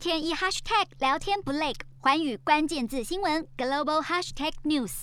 天一 hashtag 聊天不累，环宇关键字新闻 global hashtag news。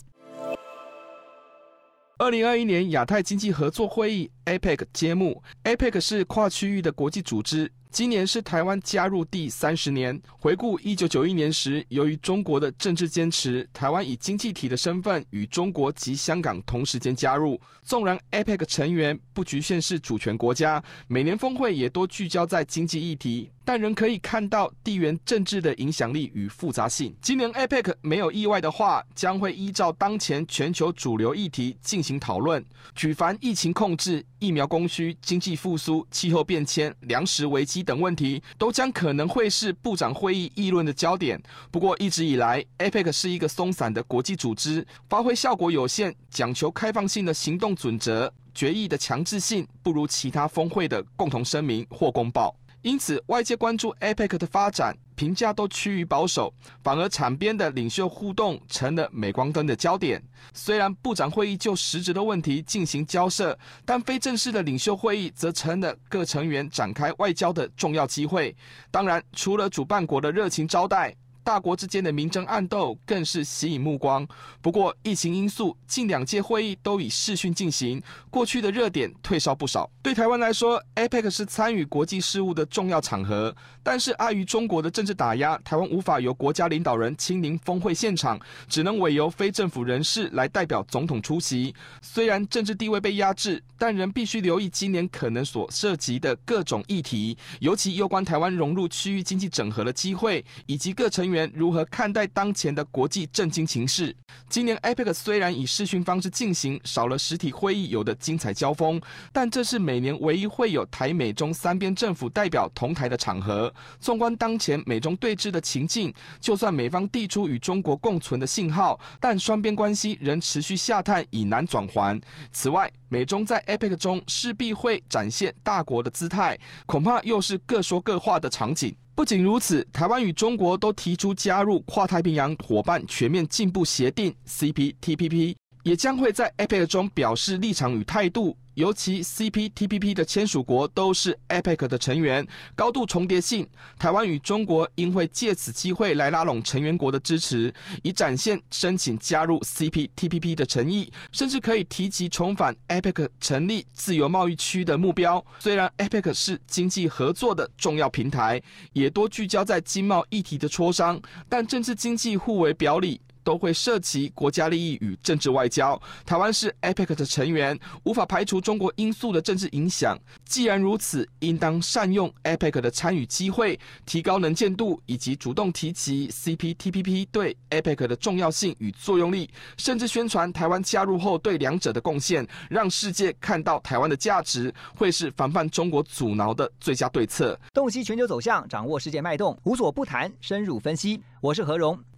二零二一年亚太经济合作会议 APEC 揭幕，APEC 是跨区域的国际组织。今年是台湾加入第三十年。回顾一九九一年时，由于中国的政治坚持，台湾以经济体的身份与中国及香港同时间加入。纵然 APEC 成员不局限是主权国家，每年峰会也多聚焦在经济议题，但仍可以看到地缘政治的影响力与复杂性。今年 APEC 没有意外的话，将会依照当前全球主流议题进行讨论，举凡疫情控制、疫苗供需、经济复苏、气候变迁、粮食危机。等问题都将可能会是部长会议议论的焦点。不过一直以来，APEC 是一个松散的国际组织，发挥效果有限，讲求开放性的行动准则，决议的强制性不如其他峰会的共同声明或公报。因此，外界关注 APEC 的发展，评价都趋于保守，反而场边的领袖互动成了镁光灯的焦点。虽然部长会议就实质的问题进行交涉，但非正式的领袖会议则成了各成员展开外交的重要机会。当然，除了主办国的热情招待。大国之间的明争暗斗更是吸引目光。不过，疫情因素，近两届会议都以视讯进行，过去的热点退烧不少。对台湾来说，APEC 是参与国际事务的重要场合，但是碍于中国的政治打压，台湾无法由国家领导人亲临峰会现场，只能委由非政府人士来代表总统出席。虽然政治地位被压制，但仍必须留意今年可能所涉及的各种议题，尤其攸关台湾融入区域经济整合的机会，以及各成员。如何看待当前的国际政经情势？今年 APEC 虽然以视讯方式进行，少了实体会议有的精彩交锋，但这是每年唯一会有台美中三边政府代表同台的场合。纵观当前美中对峙的情境，就算美方递出与中国共存的信号，但双边关系仍持续下探，已难转圜。此外，美中在 APEC 中势必会展现大国的姿态，恐怕又是各说各话的场景。不仅如此，台湾与中国都提出加入跨太平洋伙伴全面进步协定 （CPTPP），也将会在 APEC 中表示立场与态度。尤其 CPTPP 的签署国都是 APEC 的成员，高度重叠性。台湾与中国应会借此机会来拉拢成员国的支持，以展现申请加入 CPTPP 的诚意，甚至可以提及重返 APEC 成立自由贸易区的目标。虽然 APEC 是经济合作的重要平台，也多聚焦在经贸议题的磋商，但政治经济互为表里。都会涉及国家利益与政治外交。台湾是 APEC 的成员，无法排除中国因素的政治影响。既然如此，应当善用 APEC 的参与机会，提高能见度，以及主动提及 CPTPP 对 APEC 的重要性与作用力，甚至宣传台湾加入后对两者的贡献，让世界看到台湾的价值，会是防范中国阻挠的最佳对策。洞悉全球走向，掌握世界脉动，无所不谈，深入分析。我是何荣。